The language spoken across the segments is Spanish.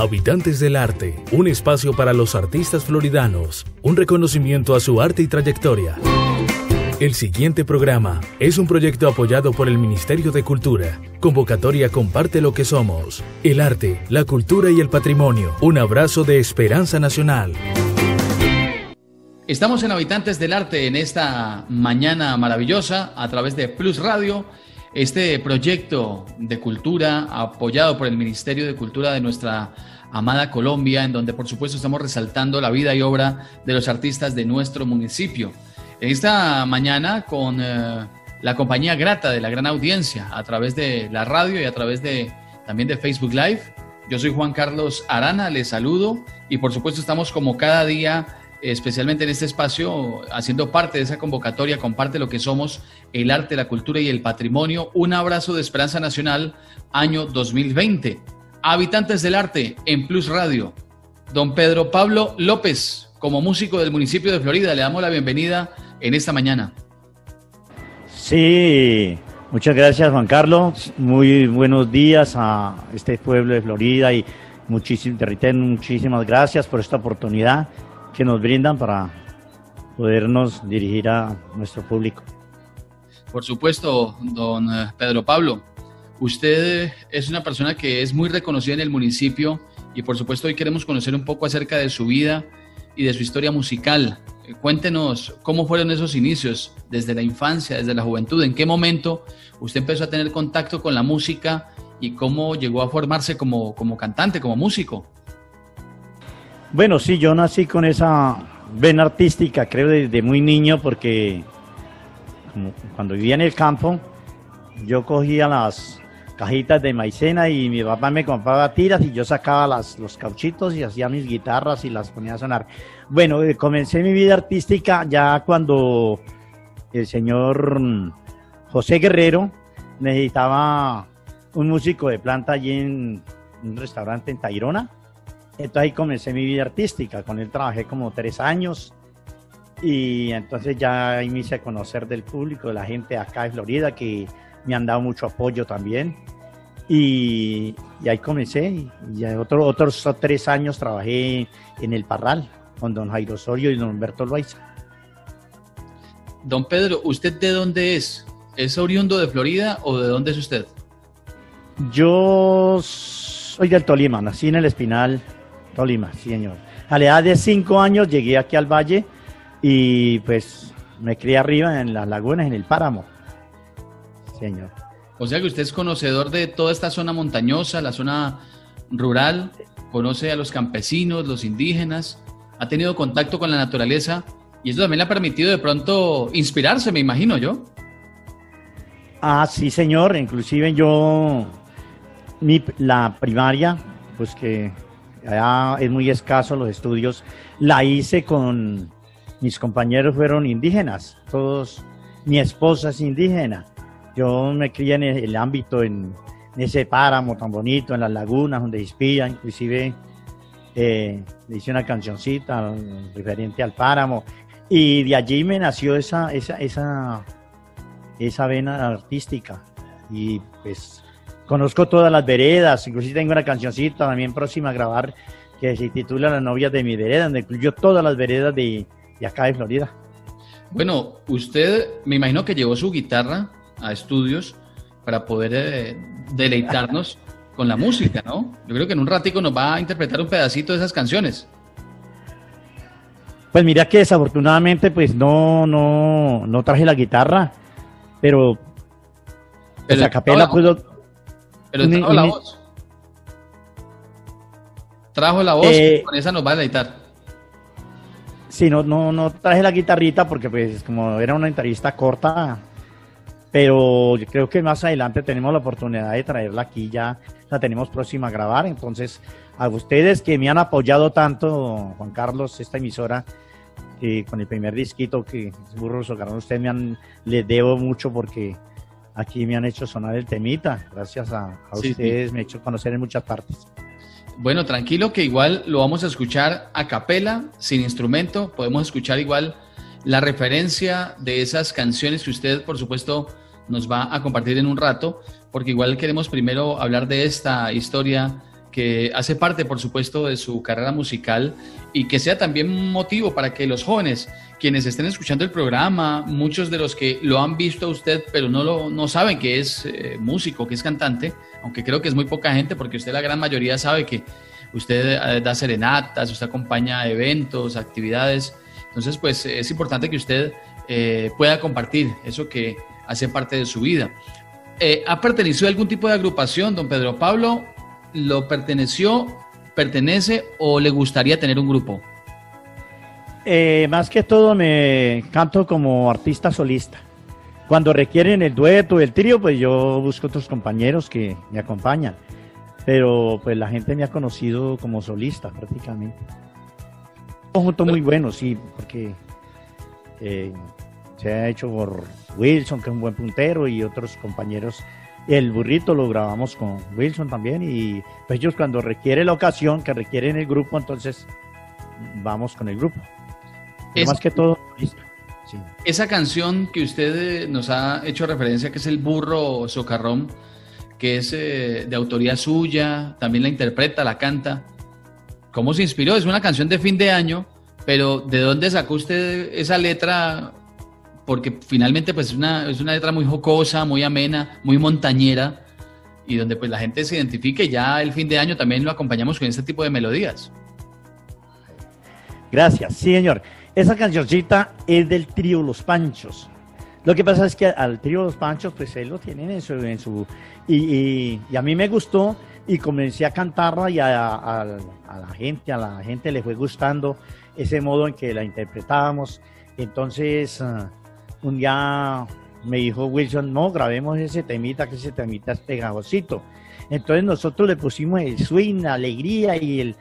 Habitantes del Arte, un espacio para los artistas floridanos, un reconocimiento a su arte y trayectoria. El siguiente programa es un proyecto apoyado por el Ministerio de Cultura. Convocatoria Comparte lo que somos. El arte, la cultura y el patrimonio. Un abrazo de esperanza nacional. Estamos en Habitantes del Arte en esta mañana maravillosa a través de Plus Radio, este proyecto de cultura apoyado por el Ministerio de Cultura de nuestra amada Colombia, en donde por supuesto estamos resaltando la vida y obra de los artistas de nuestro municipio esta mañana con eh, la compañía grata de la gran audiencia a través de la radio y a través de también de Facebook Live. Yo soy Juan Carlos Arana, les saludo y por supuesto estamos como cada día, especialmente en este espacio, haciendo parte de esa convocatoria, comparte lo que somos, el arte, la cultura y el patrimonio. Un abrazo de Esperanza Nacional, año 2020. Habitantes del arte en Plus Radio. Don Pedro Pablo López, como músico del municipio de Florida, le damos la bienvenida en esta mañana. Sí, muchas gracias Juan Carlos. Muy buenos días a este pueblo de Florida y muchísimas, muchísimas gracias por esta oportunidad que nos brindan para podernos dirigir a nuestro público. Por supuesto, don eh, Pedro Pablo. Usted es una persona que es muy reconocida en el municipio y por supuesto hoy queremos conocer un poco acerca de su vida y de su historia musical. Eh, cuéntenos cómo fueron esos inicios, desde la infancia, desde la juventud, en qué momento usted empezó a tener contacto con la música y cómo llegó a formarse como, como cantante, como músico. Bueno, sí, yo nací con esa vena artística, creo, desde muy niño, porque cuando vivía en el campo, yo cogía las cajitas de maicena y mi papá me compraba tiras y yo sacaba las, los cauchitos y hacía mis guitarras y las ponía a sonar. Bueno, eh, comencé mi vida artística ya cuando el señor José Guerrero necesitaba un músico de planta allí en un restaurante en Tairona. Entonces ahí comencé mi vida artística. Con él trabajé como tres años y entonces ya ahí me hice conocer del público, de la gente acá de Florida que me han dado mucho apoyo también. Y, ahí comencé. Y ya otro, otros tres años trabajé en el Parral con don Jairo Osorio y don Humberto Loaiza. Don Pedro, ¿usted de dónde es? ¿Es oriundo de Florida o de dónde es usted? Yo soy del Tolima, nací en el Espinal, Tolima, sí, señor. A la edad de cinco años llegué aquí al valle y pues me crié arriba en las lagunas, en el páramo. Señor. O sea que usted es conocedor de toda esta zona montañosa, la zona rural, conoce a los campesinos, los indígenas, ha tenido contacto con la naturaleza y eso también le ha permitido de pronto inspirarse, me imagino yo. Ah, sí, señor. Inclusive yo, mi, la primaria, pues que ya es muy escaso los estudios, la hice con mis compañeros fueron indígenas, todos, mi esposa es indígena. Yo me crié en el, ámbito, en, ese páramo tan bonito, en las lagunas donde inspira, inclusive eh, le hice una cancioncita referente al páramo. Y de allí me nació esa, esa, esa, esa vena artística. Y pues conozco todas las veredas, inclusive tengo una cancioncita también próxima a grabar que se titula La novia de mi vereda, donde incluyo todas las veredas de, de acá de Florida. Bueno, usted me imagino que llevó su guitarra a estudios para poder eh, deleitarnos con la música, ¿no? Yo creo que en un ratico nos va a interpretar un pedacito de esas canciones. Pues mira que desafortunadamente pues no, no, no traje la guitarra, pero, pero a capela puedo... Pero trajo la voz. Trajo la voz, eh, con esa nos va a deleitar. Sí, no, no, no traje la guitarrita porque pues como era una entrevista corta, pero yo creo que más adelante tenemos la oportunidad de traerla aquí ya, la tenemos próxima a grabar, entonces a ustedes que me han apoyado tanto, Juan Carlos, esta emisora, que con el primer disquito que Burros Socarrón, ustedes me han, les debo mucho porque aquí me han hecho sonar el temita, gracias a, ustedes me han hecho conocer en muchas partes. Bueno, tranquilo que igual lo vamos a escuchar a capela, sin instrumento, podemos escuchar igual la referencia de esas canciones que usted, por supuesto, nos va a compartir en un rato, porque igual queremos primero hablar de esta historia que hace parte, por supuesto, de su carrera musical y que sea también un motivo para que los jóvenes, quienes estén escuchando el programa, muchos de los que lo han visto a usted, pero no, lo, no saben que es eh, músico, que es cantante, aunque creo que es muy poca gente, porque usted la gran mayoría sabe que usted eh, da serenatas, usted acompaña eventos, actividades. Entonces, pues es importante que usted eh, pueda compartir eso que hace parte de su vida. ¿Ha pertenecido a algún tipo de agrupación, don Pedro Pablo? Lo perteneció, pertenece o le gustaría tener un grupo? Eh, más que todo me canto como artista solista. Cuando requieren el dueto, el trío, pues yo busco otros compañeros que me acompañan. Pero pues la gente me ha conocido como solista prácticamente. Un conjunto muy bueno, sí, porque eh, se ha hecho por Wilson, que es un buen puntero, y otros compañeros el burrito lo grabamos con Wilson también y pues ellos cuando requiere la ocasión, que requieren el grupo, entonces vamos con el grupo. más que todo, listo. Esa canción que usted eh, nos ha hecho referencia, que es el burro socarrón, que es eh, de autoría suya, también la interpreta, la canta. ¿Cómo se inspiró? Es una canción de fin de año, pero ¿de dónde sacó usted esa letra porque finalmente pues es una, es una letra muy jocosa, muy amena, muy montañera y donde pues la gente se identifique. Ya el fin de año también lo acompañamos con este tipo de melodías. Gracias, sí señor. Esa cancioncita es del trío Los Panchos. Lo que pasa es que al trío Los Panchos, pues él lo tienen en su... En su y, y, a mí me gustó y comencé a cantarla y a, a, la gente, a la gente le fue gustando ese modo en que la interpretábamos. Entonces, ah, un día me dijo Wilson, no, grabemos ese temita, que ese temita es pegajosito. Entonces nosotros le pusimos el swing, la alegría y el,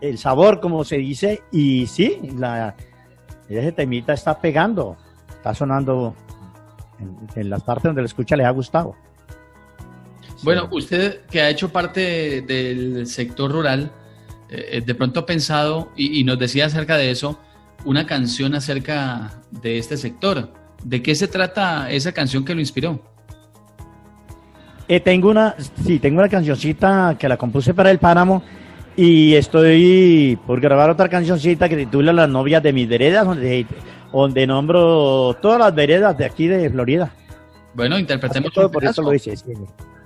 el sabor, como se dice, y sí, la, ese temita está pegando, está sonando en, las partes donde la escucha le ha gustado. Bueno, usted que ha hecho parte del sector rural, eh, de pronto ha pensado, y nos decía acerca de eso, una canción acerca de este sector. ¿De qué se trata esa canción que lo inspiró? Eh, tengo una, sí, tengo una cancioncita que la compuse para el Páramo y estoy por grabar otra cancioncita que titula Las novias de mis veredas, donde, donde nombro todas las veredas de aquí de Florida. Bueno, interpretemos un por pedazo. Eso lo hice,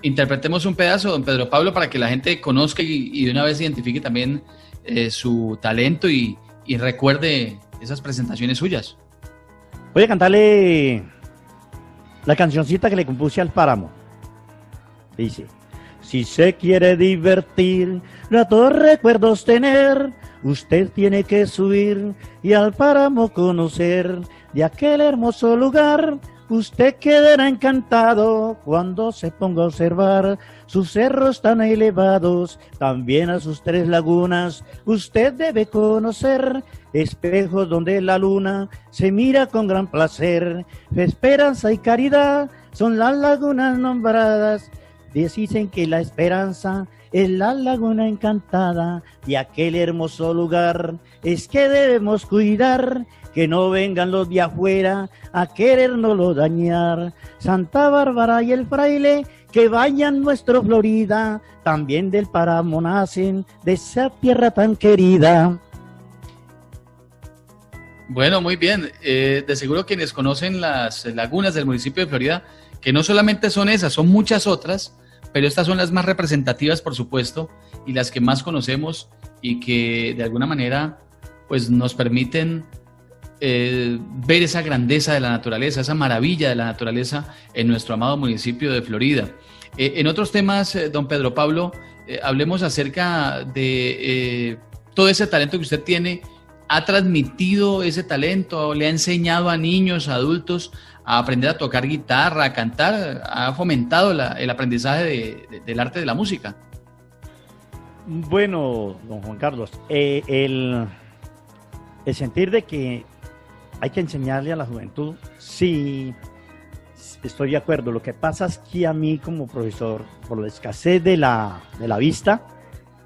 Interpretemos un pedazo, don Pedro Pablo, para que la gente conozca y, de una vez identifique también eh, su talento y recuerde esas presentaciones suyas. Voy a cantarle la cancioncita que le compuse al páramo. Dice, si se quiere divertir, ratos recuerdos tener, usted tiene que subir y al páramo conocer de aquel hermoso lugar. Usted quedará encantado cuando se ponga a observar sus cerros tan elevados, también a sus tres lagunas. Usted debe conocer espejos donde la luna se mira con gran placer. Esperanza y caridad son las lagunas nombradas. Dicen que la esperanza es la laguna encantada de aquel hermoso lugar. Es que debemos cuidar que no vengan los de afuera a querernoslo dañar. Santa Bárbara y el fraile que vayan nuestro Florida, también del páramo nacen de esa tierra tan querida. Bueno, muy bien. Eh, de seguro quienes conocen las lagunas del municipio de Florida, que no solamente son esas, son muchas otras, pero estas son las más representativas, por supuesto, y las que más conocemos y que de alguna manera pues nos permiten eh, ver esa grandeza de la naturaleza, esa maravilla de la naturaleza en nuestro amado municipio de Florida. Eh, en otros temas, don Pedro Pablo, hablemos acerca de todo ese talento que usted tiene ha transmitido ese talento, le ha enseñado a niños, adultos a aprender a tocar guitarra, a cantar, ha fomentado el aprendizaje del arte de la música. Bueno, don Juan Carlos, eh, el sentir de que hay que enseñarle a la juventud, sí, estoy de acuerdo. Lo que pasa es que a mí como profesor, por la escasez de la, de la vista,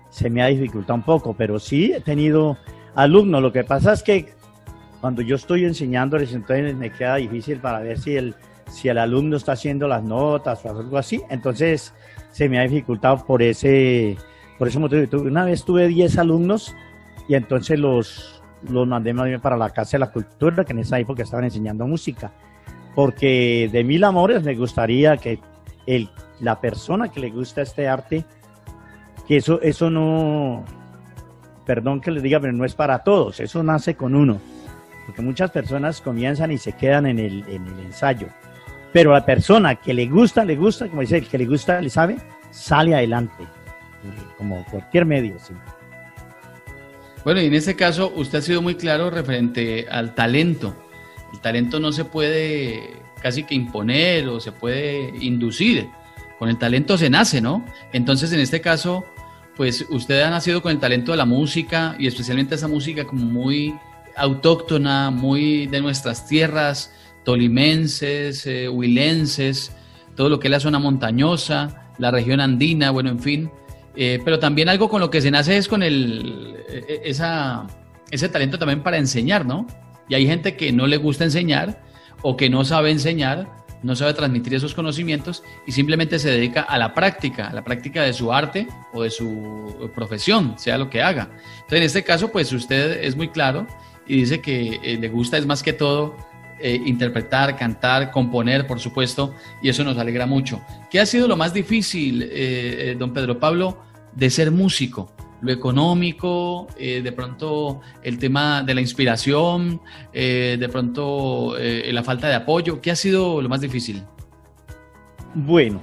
se me ha dificultado un poco, pero sí he tenido alumnos. Lo que pasa es que cuando yo estoy enseñándoles, entonces me queda difícil para ver si el, si el alumno está haciendo las notas o algo así. Entonces se me ha dificultado por ese, Por eso una vez tuve 10 alumnos y entonces los, los mandé más bien para la Casa de la Cultura, que en esa época estaban enseñando música. Porque de mil amores me gustaría que el, la persona que le gusta este arte, que eso, eso no, perdón que les diga, pero no es para todos, eso nace con uno. Porque muchas personas comienzan y se quedan en el, en el ensayo. Pero la persona que le gusta, le gusta, como dice, el que le gusta, le sabe, sale adelante, como cualquier medio. Bueno, y en este caso usted ha sido muy claro referente al talento. El talento no se puede casi que imponer o se puede inducir. Con el talento se nace, ¿no? Entonces, en este caso, pues usted ha nacido con el talento de la música y especialmente esa música como muy autóctona, muy de nuestras tierras, tolimenses, eh, huilenses, todo lo que es la zona montañosa, la región andina, bueno, en fin. Eh, pero también algo con lo que se nace es con el, e, e, ese talento también para enseñar, ¿no? Y hay gente que no le gusta enseñar o que no sabe enseñar, no sabe transmitir esos conocimientos y simplemente se dedica a la práctica, a la práctica de su arte o de su profesión, sea lo que haga. Entonces, en este caso, pues usted es muy claro y dice que eh, le gusta es más que todo eh, interpretar, cantar, componer, por supuesto, y eso nos alegra mucho. ¿Qué ha sido lo más difícil, don Pedro Pablo, de ser músico? Lo económico, de pronto el tema de la inspiración, de pronto la falta de apoyo. ¿Qué ha sido lo más difícil? Bueno,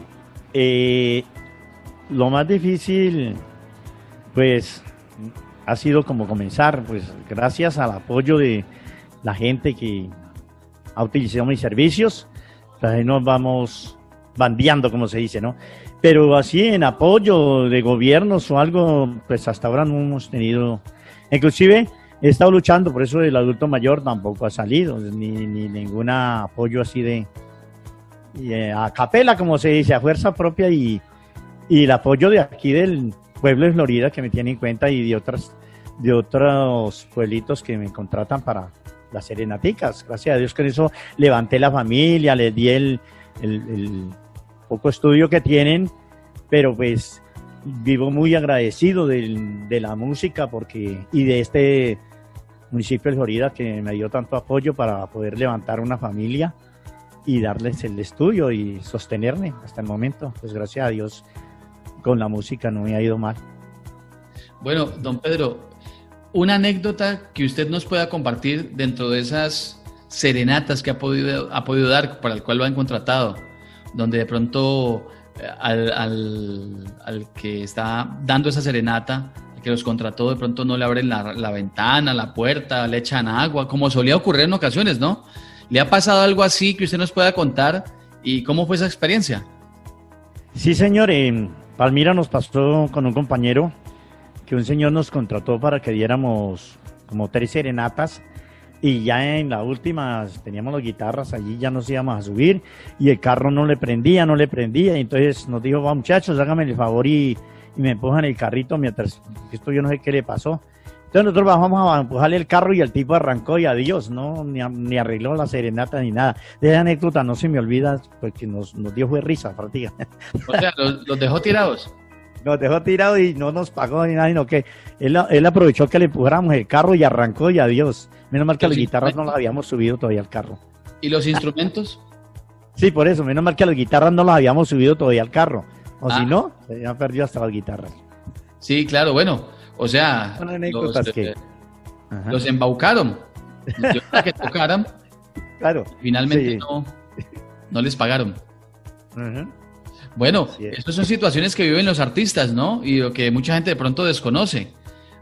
lo más difícil, pues ha sido como comenzar, pues gracias al apoyo de la gente que ha utilizado mis servicios, pues ahí nos vamos bandeando, como se dice, ¿no? Pero así en apoyo de gobiernos o algo, pues hasta ahora no hemos tenido, inclusive he estado luchando, por eso el adulto mayor tampoco ha salido, ni, ni ningún apoyo así de, eh, a capela, como se dice, a fuerza propia y, y el apoyo de aquí del pueblo de Florida que me tiene en cuenta y de otras de otros pueblitos que me contratan para las serenaticas. Gracias a Dios con eso levanté la familia, les di el, poco estudio que tienen, pero pues vivo muy agradecido de, la música porque y de este municipio de Florida que me dio tanto apoyo para poder levantar una familia y darles el estudio y sostenerme hasta el momento. Pues gracias a Dios con la música no me ha ido mal. Bueno, don Pedro, una anécdota que usted nos pueda compartir dentro de esas serenatas que ha podido, ha podido dar, para el cual lo han contratado, donde de pronto eh, al, que está dando esa serenata, al que los contrató, de pronto no le abren la, la, ventana, la puerta, le echan agua, como solía ocurrir en ocasiones, ¿no? ¿Le ha pasado algo así que usted nos pueda contar y cómo fue esa experiencia? Sí, señor. En Palmira nos pasó con un compañero que un señor nos contrató para que diéramos como tres serenatas y ya en la última teníamos las guitarras allí, ya nos íbamos a subir y el carro no le prendía, no le prendía y entonces nos dijo, va muchachos, háganme el favor y, me empujan el carrito mientras esto yo no sé qué le pasó. Entonces nosotros bajamos a empujarle el carro y el tipo arrancó y adiós, ¿no? Ni, ni arregló la serenata ni nada. De esa anécdota no se me olvida porque nos, nos dio fue risa, prácticamente. O sea, los, dejó tirados. Nos dejó tirados y no nos pagó ni nada, sino que él, él aprovechó que le empujáramos el carro y arrancó y adiós. Menos mal que las guitarras no las habíamos subido todavía al carro. ¿Y los instrumentos? sí, por eso, menos mal que las guitarras no las habíamos subido todavía al carro. O si ah. no, se habían perdido hasta las guitarras. Sí, claro, bueno, o sea, los, que... Eh, los embaucaron. Para que tocaran. Claro. Finalmente no, no les pagaron. Bueno, estas son situaciones que viven los artistas, ¿no? Y lo que mucha gente de pronto desconoce.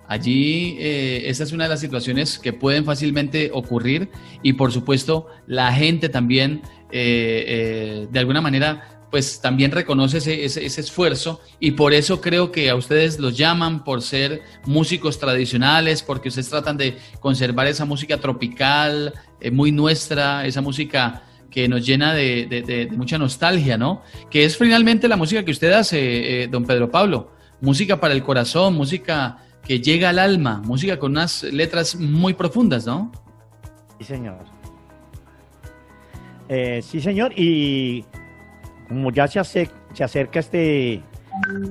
Allí eh, esta es una de las situaciones que pueden fácilmente ocurrir y por supuesto la gente también eh, de alguna manera pues también reconoce ese, ese, esfuerzo y por eso creo que a ustedes los llaman por ser músicos tradicionales, porque ustedes tratan de conservar esa música tropical, eh, muy nuestra, esa música que nos llena de, mucha nostalgia, ¿no? Que es finalmente la música que usted hace, eh, don Pedro Pablo, música para el corazón, música que llega al alma, música con unas letras muy profundas, ¿no? Sí, señor. Eh, sí, señor, y como ya se, se acerca este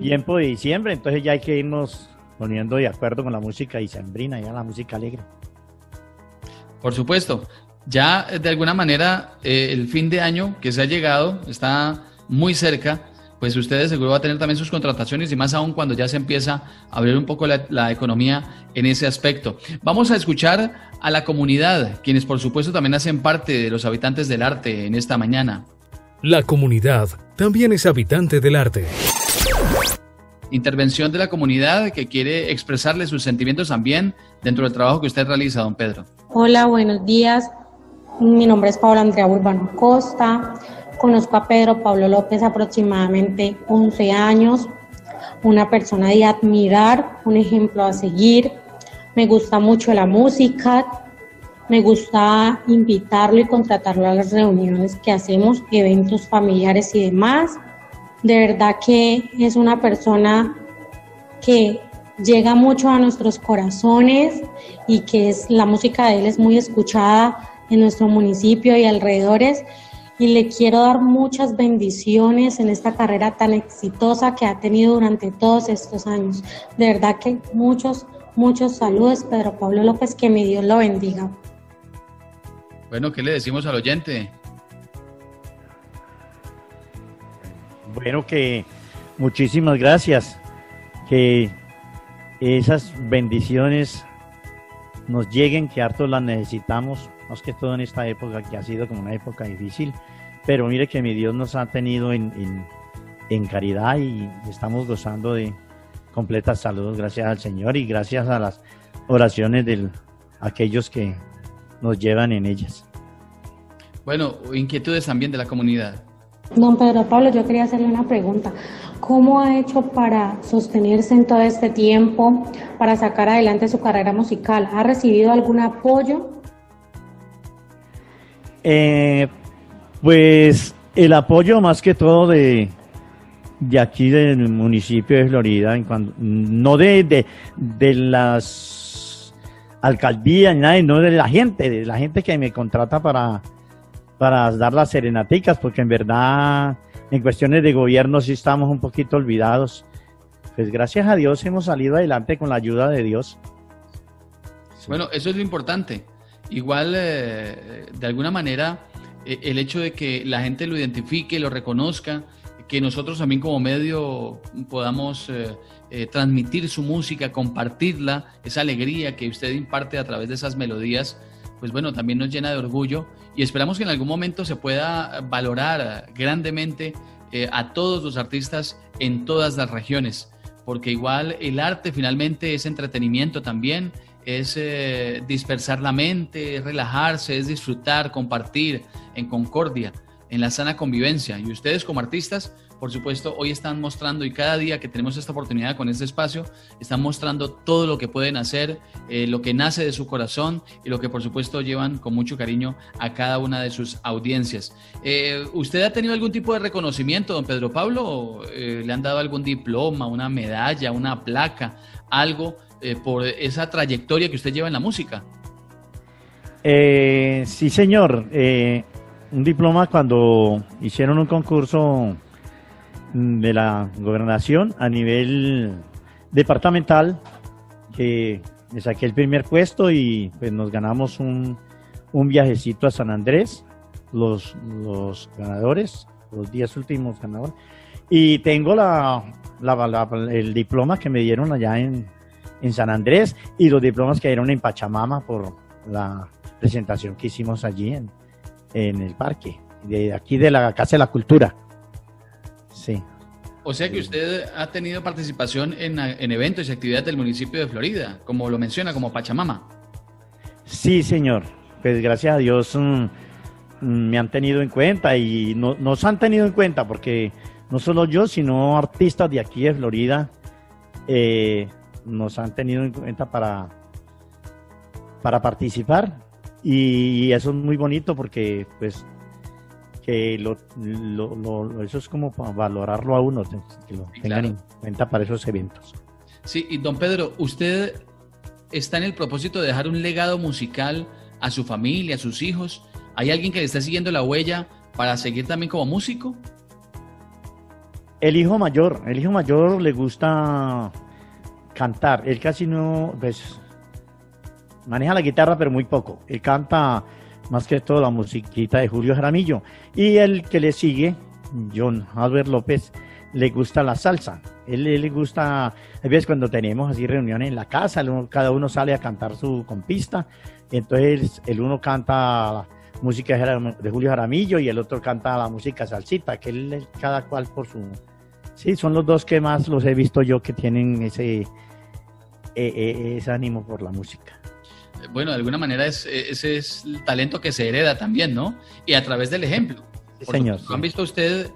tiempo de diciembre, entonces ya hay que irnos poniendo de acuerdo con la música dicembrina, ya la música alegre. Por supuesto. Ya de alguna manera eh, el fin de año que se ha llegado está muy cerca, pues ustedes seguro va a tener también sus contrataciones y más aún cuando ya se empieza a abrir un poco la, la economía en ese aspecto. Vamos a escuchar a la comunidad, quienes por supuesto también hacen parte de los habitantes del arte en esta mañana. La comunidad también es habitante del arte intervención de la comunidad que quiere expresarle sus sentimientos también dentro del trabajo que usted realiza, don Pedro. Hola, buenos días. Mi nombre es Paula Andrea Urbano Costa. Conozco a Pedro Pablo López aproximadamente 11 años. Una persona de admirar, un ejemplo a seguir. Me gusta mucho la música. Me gusta invitarlo y contratarlo a las reuniones que hacemos, eventos familiares y demás. De verdad que es una persona que llega mucho a nuestros corazones y que es la música de él es muy escuchada en nuestro municipio y alrededores y le quiero dar muchas bendiciones en esta carrera tan exitosa que ha tenido durante todos estos años. De verdad que muchos, muchos saludos, Pedro Pablo López, que mi Dios lo bendiga. Bueno, ¿qué le decimos al oyente? Bueno, que muchísimas gracias. Que esas bendiciones nos lleguen, que hartos las necesitamos, más que todo en esta época que ha sido como una época difícil. Pero mire que mi Dios nos ha tenido en, en, caridad y estamos gozando de completas saludos gracias al Señor y gracias a las oraciones de aquellos que nos llevan en ellas. Bueno, inquietudes también de la comunidad. Don Pedro Pablo, yo quería hacerle una pregunta. ¿Cómo ha hecho para sostenerse en todo este tiempo, para sacar adelante su carrera musical? ¿Ha recibido algún apoyo? Eh, pues el apoyo más que todo de, de aquí del municipio de Florida, no de, de, de las alcaldías, no de la gente, de la gente que me contrata para para dar las serenaticas, porque en verdad en cuestiones de gobierno sí estamos un poquito olvidados. Pues gracias a Dios hemos salido adelante con la ayuda de Dios. Bueno, eso es lo importante. Igual, eh, de alguna manera, eh, el hecho de que la gente lo identifique, lo reconozca, que nosotros también como medio podamos eh, transmitir su música, compartirla, esa alegría que usted imparte a través de esas melodías, pues bueno, también nos llena de orgullo y esperamos que en algún momento se pueda valorar grandemente a todos los artistas en todas las regiones, porque igual el arte finalmente es entretenimiento también, es eh, dispersar la mente, es relajarse, es disfrutar, compartir en concordia, en la sana convivencia. Y ustedes como artistas por supuesto, hoy están mostrando y cada día que tenemos esta oportunidad con este espacio, están mostrando todo lo que pueden hacer, eh, lo que nace de su corazón y lo que por supuesto llevan con mucho cariño a cada una de sus audiencias. Eh, ¿Usted ha tenido algún tipo de reconocimiento, don Pedro Pablo? ¿Le han dado algún diploma, una medalla, una placa, algo por esa trayectoria que usted lleva en la música? sí, señor. un diploma cuando hicieron un concurso de la gobernación a nivel departamental, que me saqué el primer puesto y pues nos ganamos un, un viajecito a San Andrés, los, los ganadores, los 10 últimos ganadores. Y tengo la, la, el diploma que me dieron allá en, en San Andrés y los diplomas que dieron en Pachamama por la presentación que hicimos allí en, en el parque, de aquí de la Casa de la Cultura. Sí. O sea que usted ha tenido participación en, eventos y actividades del municipio de Florida, como lo menciona, como Pachamama. Sí, señor. Pues gracias a Dios mm, mm, me han tenido en cuenta y no, nos han tenido en cuenta porque no solo yo, sino artistas de aquí de Florida eh, nos han tenido en cuenta para, para participar y eso es muy bonito porque pues que lo, eso es como para valorarlo a uno, que lo tengan en cuenta para esos eventos. Sí, y don Pedro, usted está en el propósito de dejar un legado musical a su familia, a sus hijos. ¿Hay alguien que le está siguiendo la huella para seguir también como músico? El hijo mayor, el hijo mayor le gusta cantar. Él casi no, pues, maneja la guitarra, pero muy poco. Él canta más que todo la musiquita de Julio Jaramillo. Y el que le sigue, John Albert López, le gusta la salsa. Él, le gusta, a veces cuando tenemos así reuniones en la casa, cada uno sale a cantar su compista. Entonces el uno canta música de Julio Jaramillo y el otro canta la música salsita, que él cada cual por su... Sí, son los dos que más los he visto yo que tienen ese, e, e, ese ánimo por la música bueno, de alguna manera es, ese es el talento que se hereda también, ¿no? Y a través del ejemplo. señor. ¿Han visto usted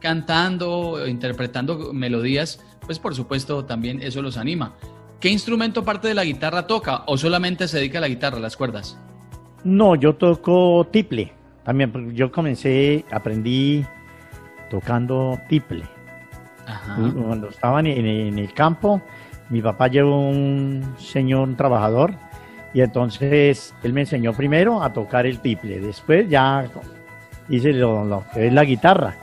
cantando, interpretando melodías? Pues por supuesto también eso los anima. ¿Qué instrumento parte de la guitarra toca o solamente se dedica a la guitarra, a las cuerdas? No, yo toco tiple. También yo comencé, aprendí tocando tiple. Cuando estaba en, el campo, mi papá llevó un señor trabajador y entonces él me enseñó primero a tocar el tiple, después ya hice lo, que es la guitarra.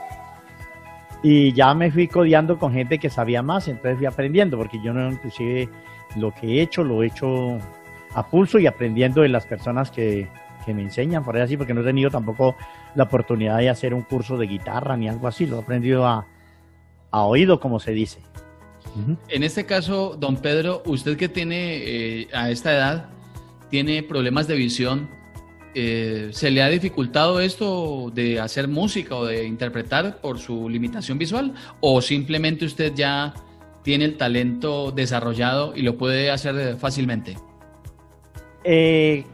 Y ya me fui codeando con gente que sabía más, entonces fui aprendiendo, porque yo no inclusive lo que he hecho, lo he hecho a pulso y aprendiendo de las personas que, me enseñan, por ahí así, porque no he tenido tampoco la oportunidad de hacer un curso de guitarra ni algo así, lo he aprendido a, oído, como se dice. En este caso, don Pedro, usted que tiene eh, a esta edad, tiene problemas de visión, eh, ¿se le ha dificultado esto de hacer música o de interpretar por su limitación visual? ¿O simplemente usted ya tiene el talento desarrollado y lo puede hacer fácilmente? Eh,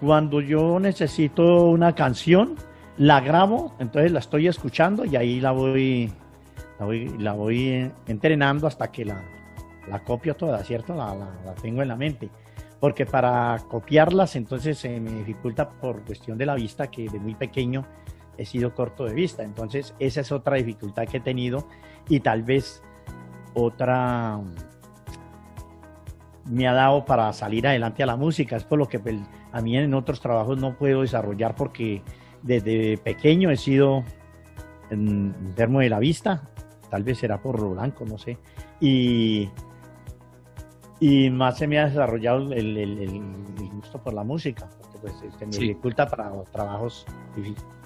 cuando yo necesito una canción, la grabo, entonces la estoy escuchando y ahí la voy, la voy, entrenando hasta que la, copio toda, ¿cierto? la tengo en la mente porque para copiarlas entonces se me dificulta por cuestión de la vista, que de muy pequeño he sido corto de vista. Entonces esa es otra dificultad que he tenido y tal vez otra me ha dado para salir adelante a la música. Es por lo que pues, a mí en otros trabajos no puedo desarrollar porque desde pequeño he sido enfermo de la vista. Tal vez será por lo blanco, no sé. Y y más se me ha desarrollado el, gusto por la música, porque pues este, me dificulta para trabajos,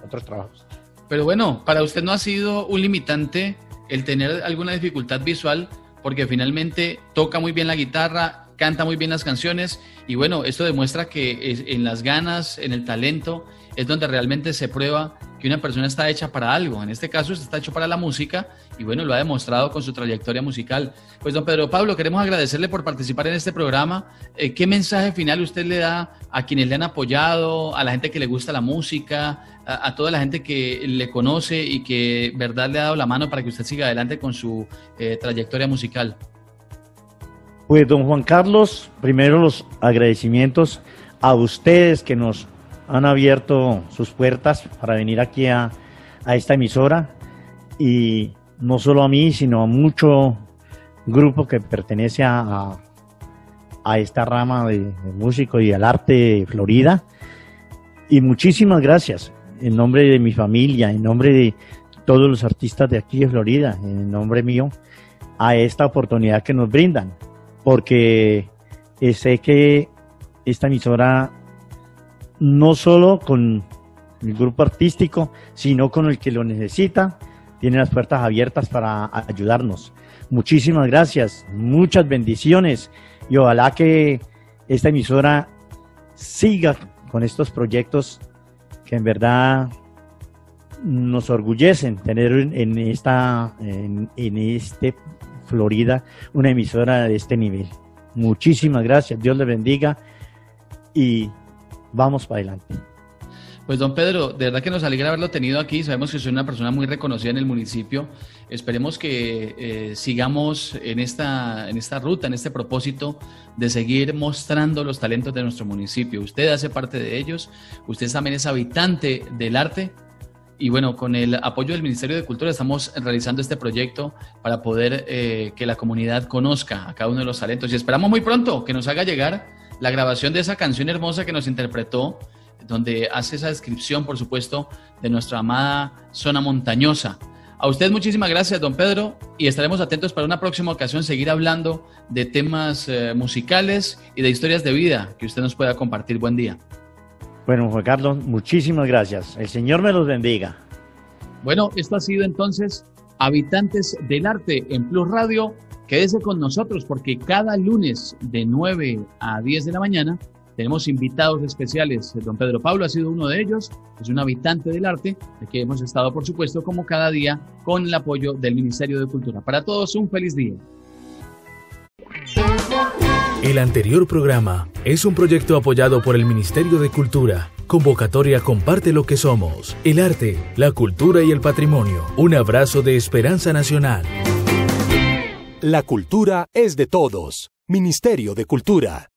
otros trabajos. Pero bueno, para usted no ha sido un limitante el tener alguna dificultad visual, porque finalmente toca muy bien la guitarra, canta muy bien las canciones, y bueno, esto demuestra que en las ganas, en el talento, es donde realmente se prueba que una persona está hecha para algo. En este caso, está hecho para la música y bueno, lo ha demostrado con su trayectoria musical. Pues don Pedro Pablo, queremos agradecerle por participar en este programa. Eh, ¿Qué mensaje final usted le da a quienes le han apoyado, a la gente que le gusta la música, a, toda la gente que le conoce y que verdad le ha dado la mano para que usted siga adelante con su eh, trayectoria musical? Pues don Juan Carlos, primero los agradecimientos a ustedes que nos han abierto sus puertas para venir aquí a, esta emisora y no solo a mí, sino a mucho grupo que pertenece a, esta rama de, músico y al arte de Florida. Y muchísimas gracias en nombre de mi familia, en nombre de todos los artistas de aquí de Florida, en nombre mío, a esta oportunidad que nos brindan, porque sé que esta emisora no solo con el grupo artístico, sino con el que lo necesita. Tiene las puertas abiertas para ayudarnos. Muchísimas gracias, muchas bendiciones y ojalá que esta emisora siga con estos proyectos que en verdad nos orgullecen tener en esta en, en este Florida una emisora de este nivel. Muchísimas gracias, Dios le bendiga y vamos para adelante. Pues don Pedro, de verdad que nos alegra haberlo tenido aquí. Sabemos que soy una persona muy reconocida en el municipio. Esperemos que eh, sigamos en esta, en esta ruta, en este propósito de seguir mostrando los talentos de nuestro municipio. Usted hace parte de ellos. Usted también es habitante del arte. Y bueno, con el apoyo del Ministerio de Cultura estamos realizando este proyecto para poder eh, que la comunidad conozca a cada uno de los talentos. Y esperamos muy pronto que nos haga llegar la grabación de esa canción hermosa que nos interpretó, donde hace esa descripción, por supuesto, de nuestra amada zona montañosa. A usted muchísimas gracias, don Pedro, y estaremos atentos para una próxima ocasión seguir hablando de temas eh, musicales y de historias de vida que usted nos pueda compartir. Buen día. Bueno, Juan Carlos, muchísimas gracias. El Señor me los bendiga. Bueno, esto ha sido entonces Habitantes del Arte en Plus Radio. Quédese con nosotros porque cada lunes de 9 a 10 de la mañana tenemos invitados especiales. Don Pedro Pablo ha sido uno de ellos, es un habitante del arte, de que hemos estado, por supuesto, como cada día, con el apoyo del Ministerio de Cultura. Para todos, un feliz día. El anterior programa es un proyecto apoyado por el Ministerio de Cultura. Convocatoria Comparte lo que somos, el arte, la cultura y el patrimonio. Un abrazo de esperanza nacional. La cultura es de todos. Ministerio de Cultura.